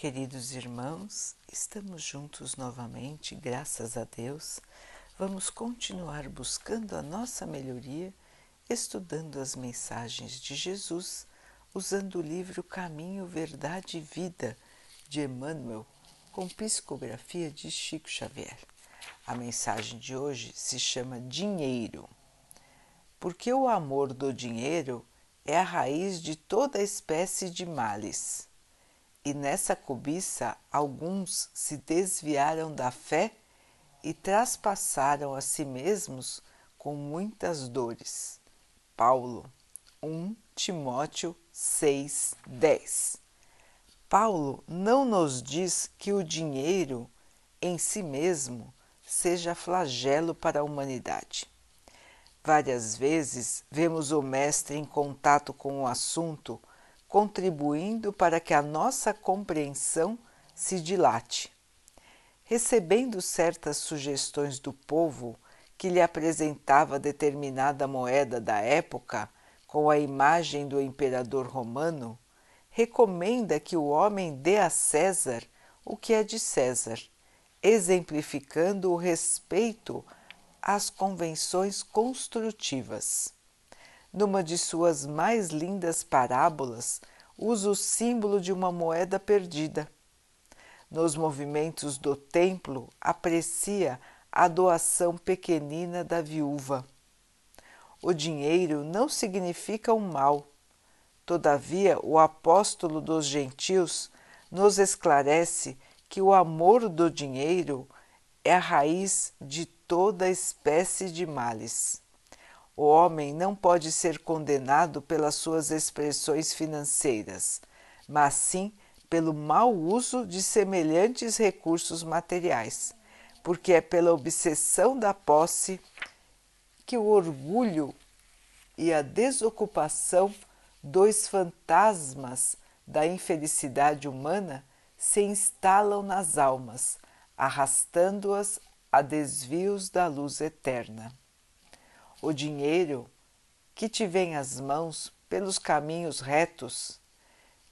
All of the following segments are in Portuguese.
Queridos irmãos, estamos juntos novamente, graças a Deus. Vamos continuar buscando a nossa melhoria, estudando as mensagens de Jesus, usando o livro Caminho, Verdade e Vida de Emmanuel, com psicografia de Chico Xavier. A mensagem de hoje se chama Dinheiro. Porque o amor do dinheiro é a raiz de toda espécie de males e nessa cobiça alguns se desviaram da fé e traspassaram a si mesmos com muitas dores. Paulo 1 Timóteo 6, 10 Paulo não nos diz que o dinheiro em si mesmo seja flagelo para a humanidade. Várias vezes vemos o Mestre em contato com o assunto contribuindo para que a nossa compreensão se dilate. Recebendo certas sugestões do povo que lhe apresentava determinada moeda da época com a imagem do imperador romano, recomenda que o homem dê a César o que é de César, exemplificando o respeito às convenções construtivas numa de suas mais lindas parábolas, usa o símbolo de uma moeda perdida. Nos movimentos do templo, aprecia a doação pequenina da viúva. O dinheiro não significa um mal. Todavia, o apóstolo dos gentios nos esclarece que o amor do dinheiro é a raiz de toda espécie de males. O homem não pode ser condenado pelas suas expressões financeiras, mas sim pelo mau uso de semelhantes recursos materiais, porque é pela obsessão da posse que o orgulho e a desocupação, dois fantasmas da infelicidade humana, se instalam nas almas, arrastando-as a desvios da luz eterna o dinheiro que te vem às mãos pelos caminhos retos,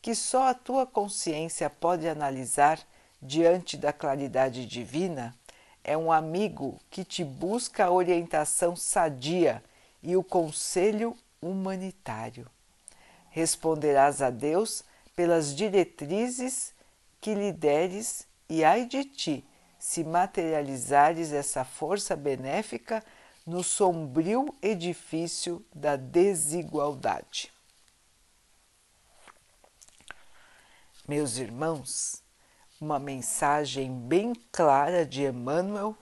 que só a tua consciência pode analisar diante da claridade divina, é um amigo que te busca a orientação sadia e o conselho humanitário. Responderás a Deus pelas diretrizes que lhe deres, e ai de ti se materializares essa força benéfica no sombrio edifício da desigualdade. Meus irmãos, uma mensagem bem clara de Emmanuel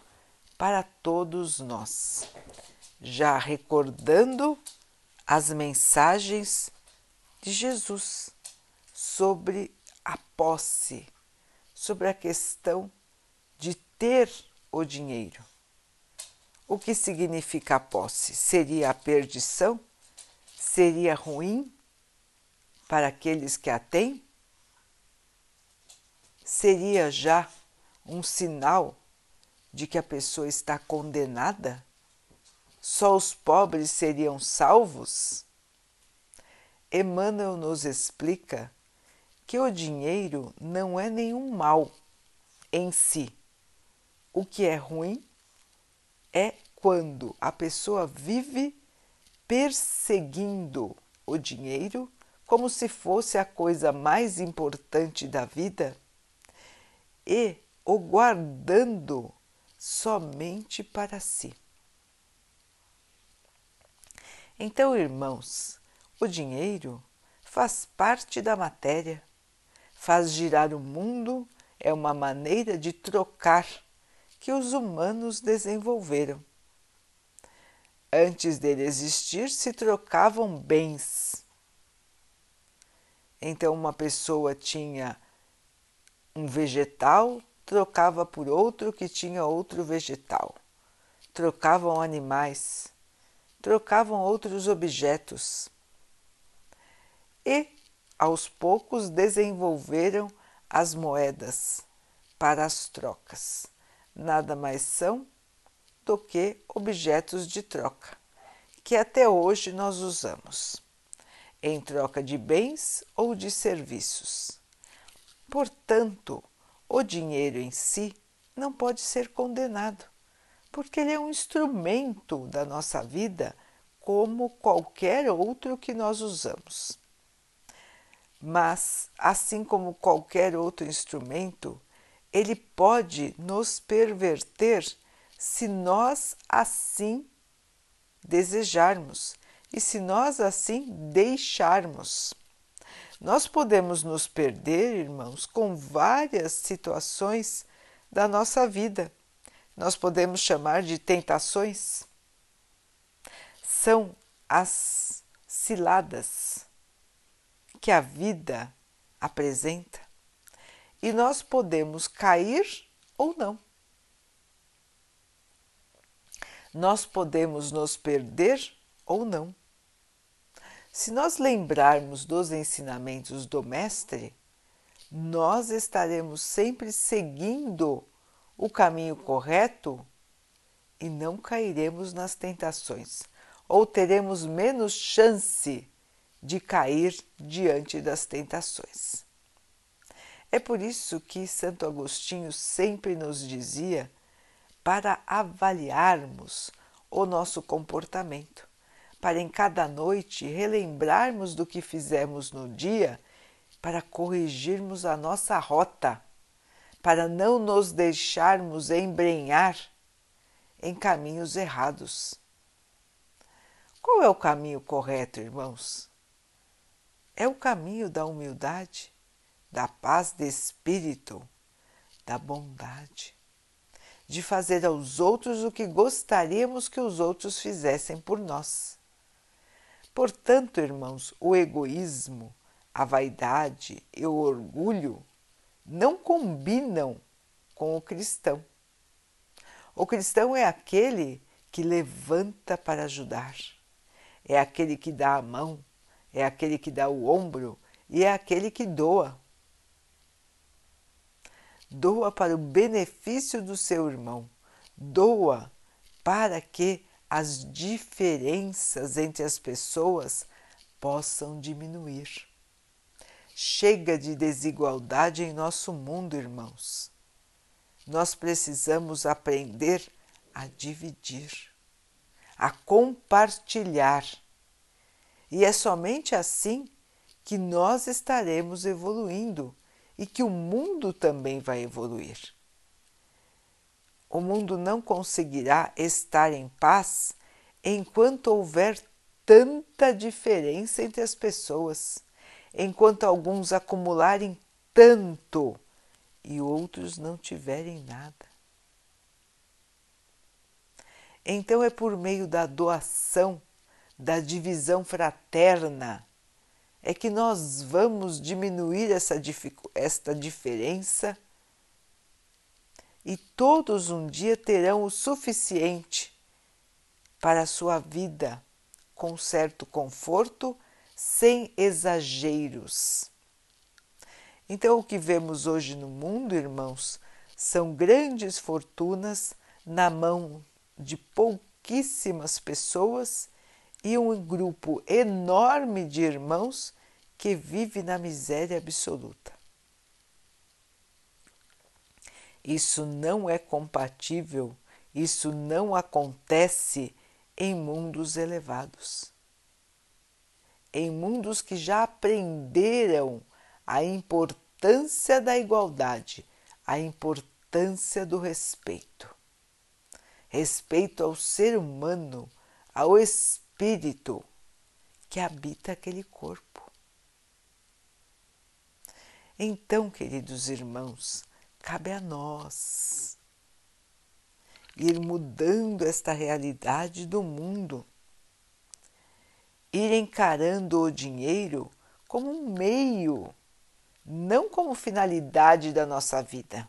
para todos nós, já recordando as mensagens de Jesus sobre a posse, sobre a questão de ter o dinheiro. O que significa a posse? Seria a perdição? Seria ruim para aqueles que a têm? Seria já um sinal de que a pessoa está condenada? Só os pobres seriam salvos? Emmanuel nos explica que o dinheiro não é nenhum mal em si. O que é ruim é quando a pessoa vive perseguindo o dinheiro como se fosse a coisa mais importante da vida e o guardando somente para si. Então, irmãos, o dinheiro faz parte da matéria, faz girar o mundo, é uma maneira de trocar que os humanos desenvolveram. Antes dele existir, se trocavam bens. Então, uma pessoa tinha um vegetal, trocava por outro que tinha outro vegetal. Trocavam animais, trocavam outros objetos. E, aos poucos, desenvolveram as moedas para as trocas nada mais são do que objetos de troca, que até hoje nós usamos, em troca de bens ou de serviços. Portanto, o dinheiro em si não pode ser condenado, porque ele é um instrumento da nossa vida como qualquer outro que nós usamos. Mas, assim como qualquer outro instrumento, ele pode nos perverter se nós assim desejarmos e se nós assim deixarmos. Nós podemos nos perder, irmãos, com várias situações da nossa vida. Nós podemos chamar de tentações. São as ciladas que a vida apresenta e nós podemos cair ou não. Nós podemos nos perder ou não. Se nós lembrarmos dos ensinamentos do Mestre, nós estaremos sempre seguindo o caminho correto e não cairemos nas tentações, ou teremos menos chance de cair diante das tentações. É por isso que Santo Agostinho sempre nos dizia para avaliarmos o nosso comportamento, para em cada noite relembrarmos do que fizemos no dia para corrigirmos a nossa rota, para não nos deixarmos embrenhar em caminhos errados. Qual é o caminho correto, irmãos? É o caminho da humildade, da paz de espírito, da bondade, de fazer aos outros o que gostaríamos que os outros fizessem por nós. Portanto, irmãos, o egoísmo, a vaidade e o orgulho não combinam com o cristão. O cristão é aquele que levanta para ajudar, é aquele que dá a mão, é aquele que dá o ombro e é aquele que doa. Doa para o benefício do seu irmão, doa para que as diferenças entre as pessoas possam diminuir. Chega de desigualdade em nosso mundo, irmãos. Nós precisamos aprender a dividir, a compartilhar. E é somente assim que nós estaremos evoluindo e que o mundo também vai evoluir. O mundo não conseguirá estar em paz enquanto houver tanta diferença entre as pessoas enquanto alguns acumularem tanto e outros não tiverem nada. Então é por meio da doação, da divisão fraterna, é que nós vamos diminuir essa, esta diferença e todos um dia terão o suficiente para a sua vida com certo conforto sem exageros. Então, o que vemos hoje no mundo, irmãos, são grandes fortunas na mão de pouquíssimas pessoas e um grupo enorme de irmãos que vive na miséria absoluta. Isso não é compatível, isso não acontece em mundos elevados em mundos que já aprenderam a importância da igualdade, a importância do respeito. Respeito ao ser humano, ao espírito que habita aquele corpo. Então, queridos irmãos, cabe a nós ir mudando esta realidade do mundo ir encarando o dinheiro como um meio, não como finalidade da nossa vida.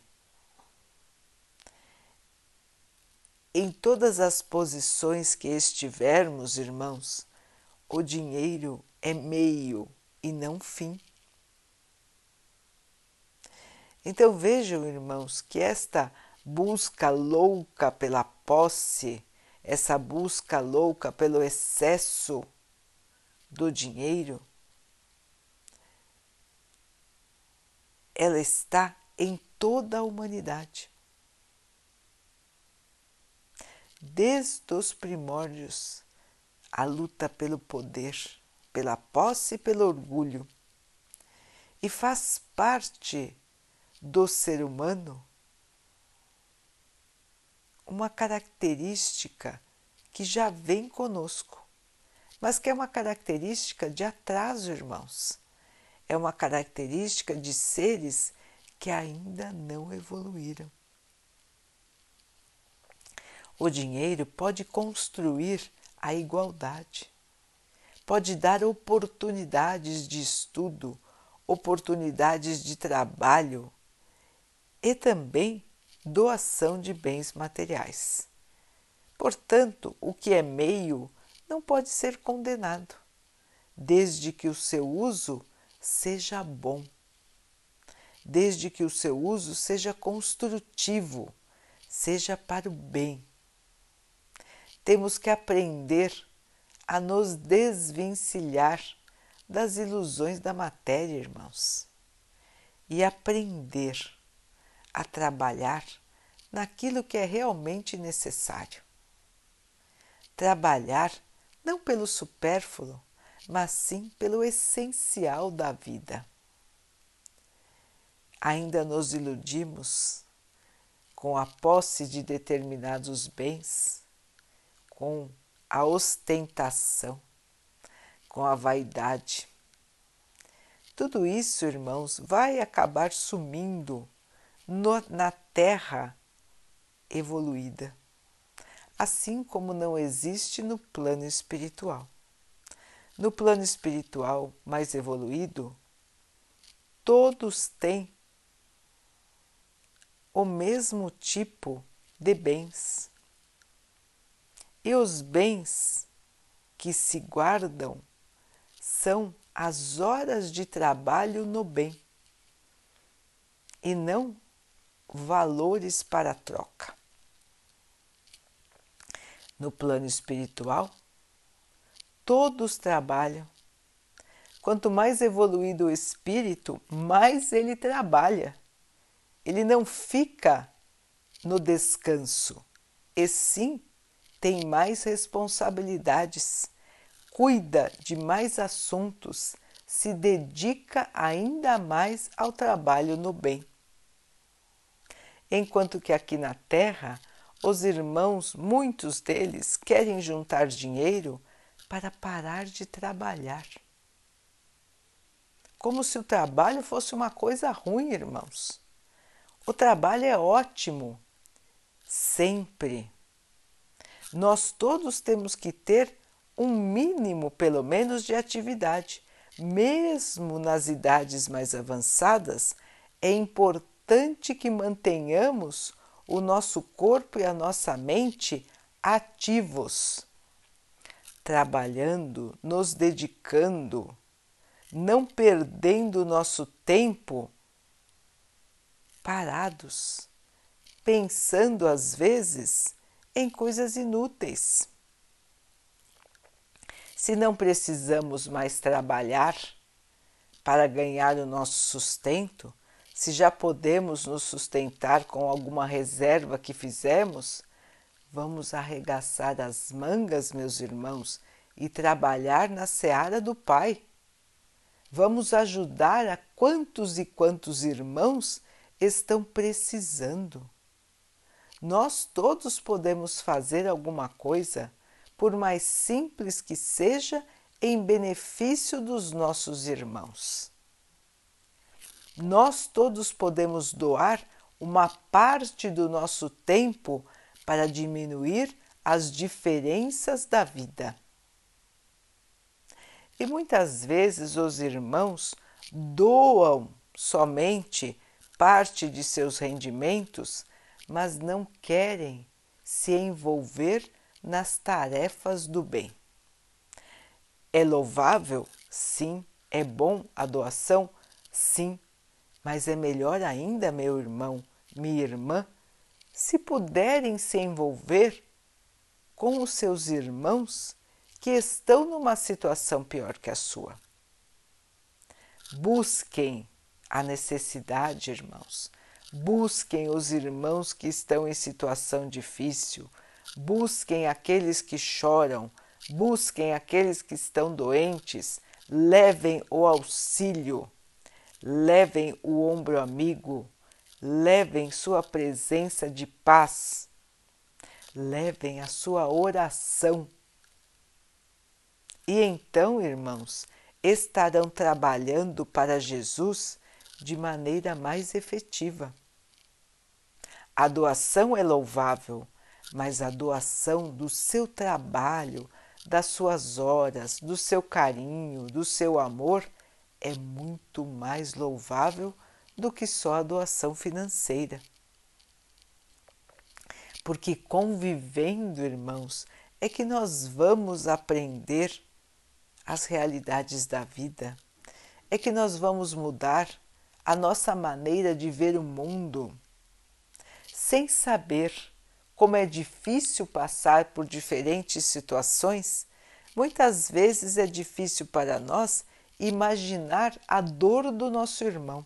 Em todas as posições que estivermos, irmãos, o dinheiro é meio e não fim. Então vejam, irmãos, que esta busca louca pela posse, essa busca louca pelo excesso, do dinheiro ela está em toda a humanidade. Desde os primórdios, a luta pelo poder, pela posse e pelo orgulho, e faz parte do ser humano uma característica que já vem conosco, mas que é uma característica de atraso, irmãos. É uma característica de seres que ainda não evoluíram. O dinheiro pode construir a igualdade, pode dar oportunidades de estudo, oportunidades de trabalho e também doação de bens materiais. Portanto, o que é meio não pode ser condenado, desde que o seu uso seja bom, desde que o seu uso seja construtivo, seja para o bem. Temos que aprender a nos desvencilhar das ilusões da matéria, irmãos, e aprender a trabalhar naquilo que é realmente necessário. Trabalhar não pelo supérfluo, mas sim pelo essencial da vida. Ainda nos iludimos com a posse de determinados bens, com a ostentação, com a vaidade. Tudo isso, irmãos, vai acabar sumindo no, na Terra evoluída, assim como não existe no plano espiritual. No plano espiritual mais evoluído, todos têm o mesmo tipo de bens. E os bens que se guardam são as horas de trabalho no bem e não valores para troca. No plano espiritual, todos trabalham. Quanto mais evoluído o espírito, mais ele trabalha. Ele não fica no descanso, e sim tem mais responsabilidades, cuida de mais assuntos, se dedica ainda mais ao trabalho no bem enquanto que aqui na Terra os irmãos, muitos deles, querem juntar dinheiro para parar de trabalhar. Como se o trabalho fosse uma coisa ruim, irmãos. O trabalho é ótimo, sempre. Nós todos temos que ter um mínimo, pelo menos, de atividade. Mesmo nas idades mais avançadas, é importante que mantenhamos o nosso corpo e a nossa mente ativos, trabalhando, nos dedicando, não perdendo nosso tempo parados, pensando às vezes em coisas inúteis. Se não precisamos mais trabalhar para ganhar o nosso sustento, se já podemos nos sustentar com alguma reserva que fizemos, vamos arregaçar as mangas, meus irmãos, e trabalhar na seara do Pai. Vamos ajudar a quantos e quantos irmãos estão precisando. Nós todos podemos fazer alguma coisa, por mais simples que seja, em benefício dos nossos irmãos nós todos podemos doar uma parte do nosso tempo para diminuir as diferenças da vida. E muitas vezes os irmãos doam somente parte de seus rendimentos, mas não querem se envolver nas tarefas do bem. É louvável? Sim. É bom a doação? Sim. Mas é melhor ainda, meu irmão, minha irmã, se puderem se envolver com os seus irmãos que estão numa situação pior que a sua. Busquem a necessidade, irmãos. Busquem os irmãos que estão em situação difícil, busquem aqueles que choram, busquem aqueles que estão doentes, levem o auxílio, levem o ombro amigo, levem sua presença de paz, levem a sua oração. E então, irmãos, estarão trabalhando para Jesus de maneira mais efetiva. A doação é louvável, mas a doação do seu trabalho, das suas horas, do seu carinho, do seu amor é muito mais louvável do que só a doação financeira. Porque convivendo, irmãos, é que nós vamos aprender as realidades da vida, é que nós vamos mudar a nossa maneira de ver o mundo. Sem saber como é difícil passar por diferentes situações, muitas vezes é difícil para nós imaginar a dor do nosso irmão.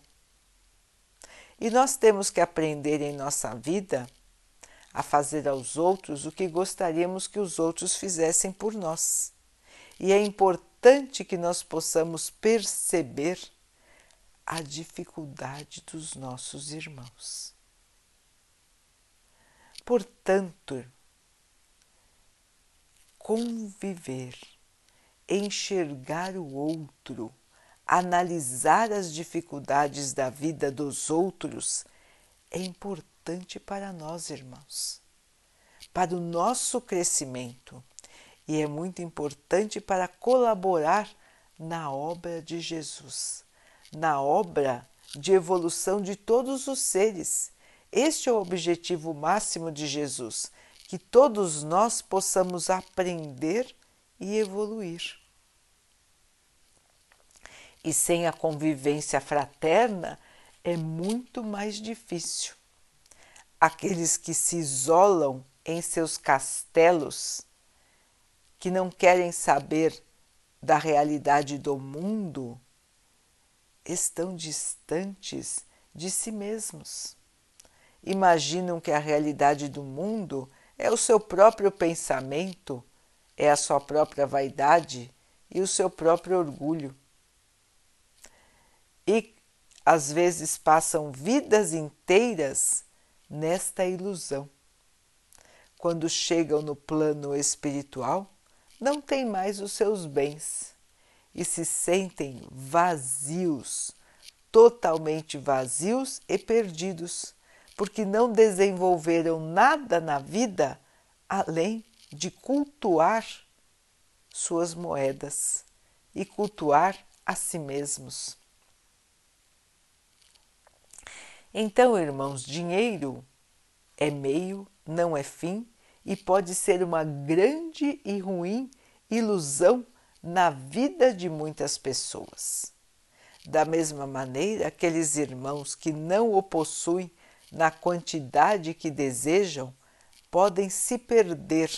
E nós temos que aprender em nossa vida a fazer aos outros o que gostaríamos que os outros fizessem por nós. E é importante que nós possamos perceber a dificuldade dos nossos irmãos. Portanto, conviver, enxergar o outro, analisar as dificuldades da vida dos outros é importante para nós, irmãos, para o nosso crescimento e é muito importante para colaborar na obra de Jesus na obra de evolução de todos os seres. Este é o objetivo máximo de Jesus, que todos nós possamos aprender e evoluir. E sem a convivência fraterna é muito mais difícil. Aqueles que se isolam em seus castelos, que não querem saber da realidade do mundo, estão distantes de si mesmos. Imaginam que a realidade do mundo é o seu próprio pensamento, é a sua própria vaidade e o seu próprio orgulho. E às vezes passam vidas inteiras nesta ilusão. Quando chegam no plano espiritual, não têm mais os seus bens e se sentem vazios, totalmente vazios e perdidos, porque não desenvolveram nada na vida além de cultuar suas moedas e cultuar a si mesmos. Então, irmãos, dinheiro é meio, não é fim e pode ser uma grande e ruim ilusão na vida de muitas pessoas. Da mesma maneira, aqueles irmãos que não o possuem na quantidade que desejam podem se perder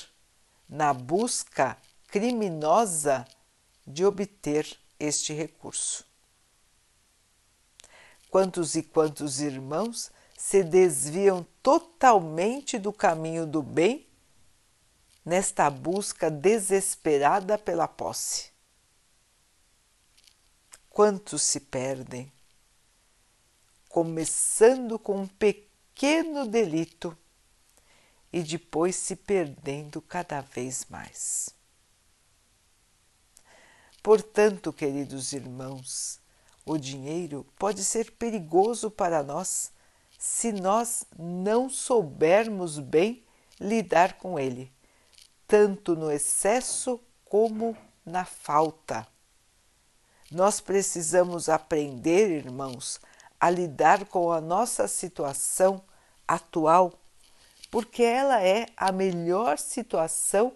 na busca criminosa de obter este recurso. Quantos e quantos irmãos se desviam totalmente do caminho do bem nesta busca desesperada pela posse. Quantos se perdem, começando com um pequeno delito e depois se perdendo cada vez mais. Portanto, queridos irmãos, o dinheiro pode ser perigoso para nós se nós não soubermos bem lidar com ele tanto no excesso como na falta. Nós precisamos aprender, irmãos, a lidar com a nossa situação atual, porque ela é a melhor situação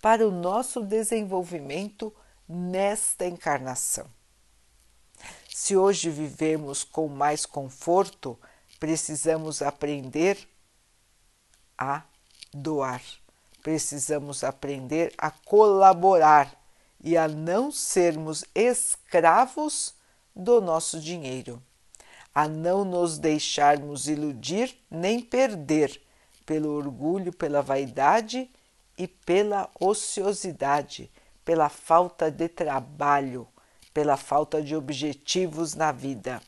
para o nosso desenvolvimento nesta encarnação. Se hoje vivemos com mais conforto, precisamos aprender a doar precisamos aprender a colaborar e a não sermos escravos do nosso dinheiro. A não nos deixarmos iludir nem perder pelo orgulho, pela vaidade e pela ociosidade, pela falta de trabalho, pela falta de objetivos na vida.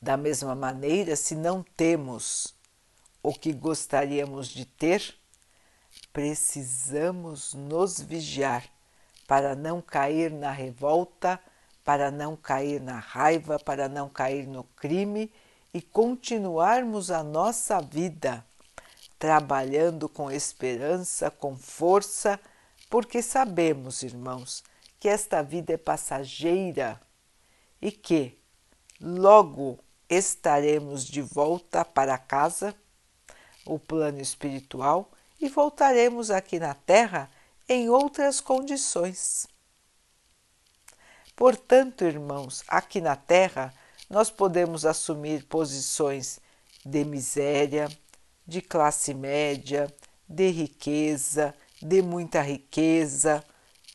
Da mesma maneira, se não temos o que gostaríamos de ter, precisamos nos vigiar para não cair na revolta, para não cair na raiva, para não cair no crime e continuarmos a nossa vida trabalhando com esperança, com força, porque sabemos, irmãos, que esta vida é passageira e que logo estaremos de volta para casa, o plano espiritual, e voltaremos aqui na Terra em outras condições. Portanto, irmãos, aqui na Terra nós podemos assumir posições de miséria, de classe média, de riqueza, de muita riqueza,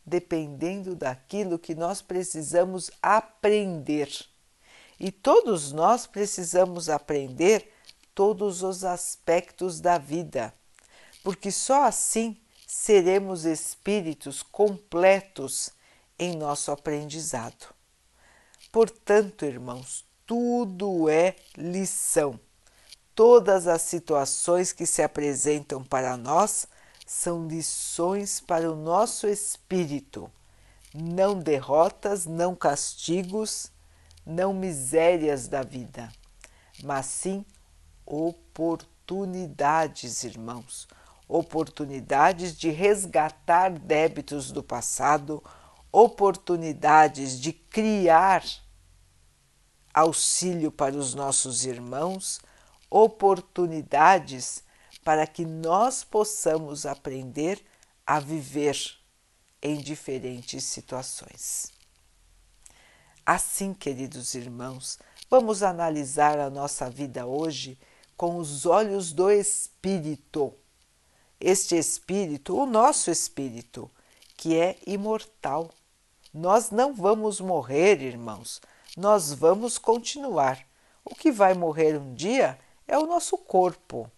dependendo daquilo que nós precisamos aprender. E todos nós precisamos aprender todos os aspectos da vida, porque só assim seremos espíritos completos em nosso aprendizado. Portanto, irmãos, tudo é lição. Todas as situações que se apresentam para nós são lições para o nosso espírito, não derrotas, não castigos, não misérias da vida, mas sim oportunidades, irmãos, oportunidades de resgatar débitos do passado, oportunidades de criar auxílio para os nossos irmãos, oportunidades para que nós possamos aprender a viver em diferentes situações. Assim, queridos irmãos, vamos analisar a nossa vida hoje com os olhos do Espírito este espírito, o nosso espírito, que é imortal. Nós não vamos morrer, irmãos, nós vamos continuar. O que vai morrer um dia é o nosso corpo,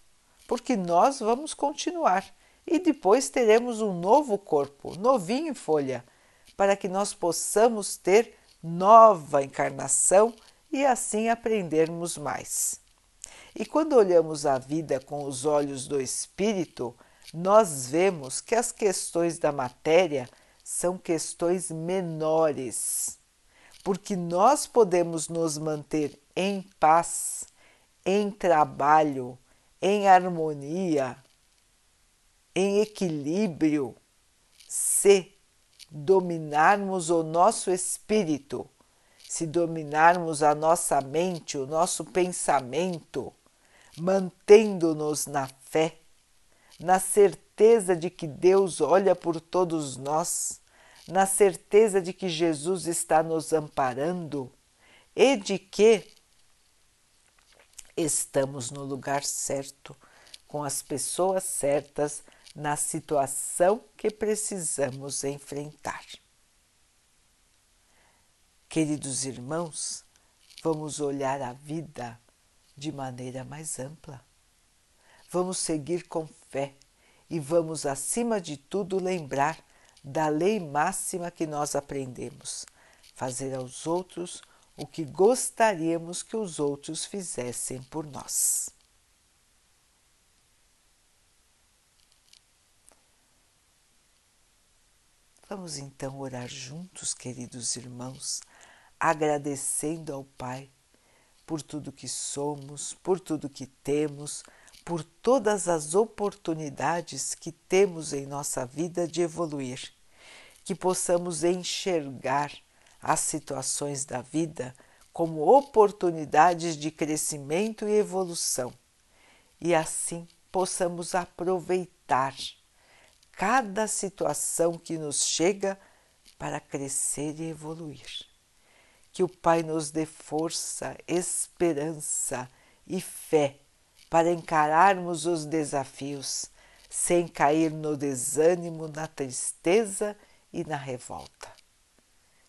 porque nós vamos continuar e depois teremos um novo corpo, novinho em folha, para que nós possamos ter nova encarnação e assim aprendermos mais. E quando olhamos a vida com os olhos do espírito, nós vemos que as questões da matéria são questões menores, porque nós podemos nos manter em paz, em trabalho, em harmonia, em equilíbrio, se dominarmos o nosso espírito, se dominarmos a nossa mente, o nosso pensamento, mantendo-nos na fé na certeza de que Deus olha por todos nós, na certeza de que Jesus está nos amparando e de que estamos no lugar certo, com as pessoas certas, na situação que precisamos enfrentar. Queridos irmãos, vamos olhar a vida de maneira mais ampla. Vamos seguir com fé e vamos, acima de tudo, lembrar da lei máxima que nós aprendemos: fazer aos outros o que gostaríamos que os outros fizessem por nós. Vamos então orar juntos, queridos irmãos, agradecendo ao Pai por tudo que somos, por tudo que temos, por todas as oportunidades que temos em nossa vida de evoluir, que possamos enxergar as situações da vida como oportunidades de crescimento e evolução e assim possamos aproveitar cada situação que nos chega para crescer e evoluir. Que o Pai nos dê força, esperança e fé para encararmos os desafios sem cair no desânimo, na tristeza e na revolta.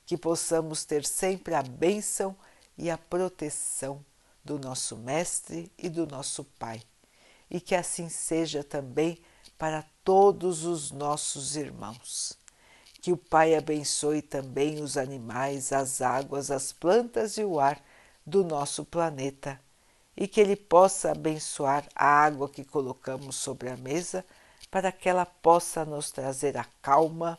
Que possamos ter sempre a bênção e a proteção do nosso Mestre e do nosso Pai, e que assim seja também para todos os nossos irmãos. Que o Pai abençoe também os animais, as águas, as plantas e o ar do nosso planeta, e que Ele possa abençoar a água que colocamos sobre a mesa para que ela possa nos trazer a calma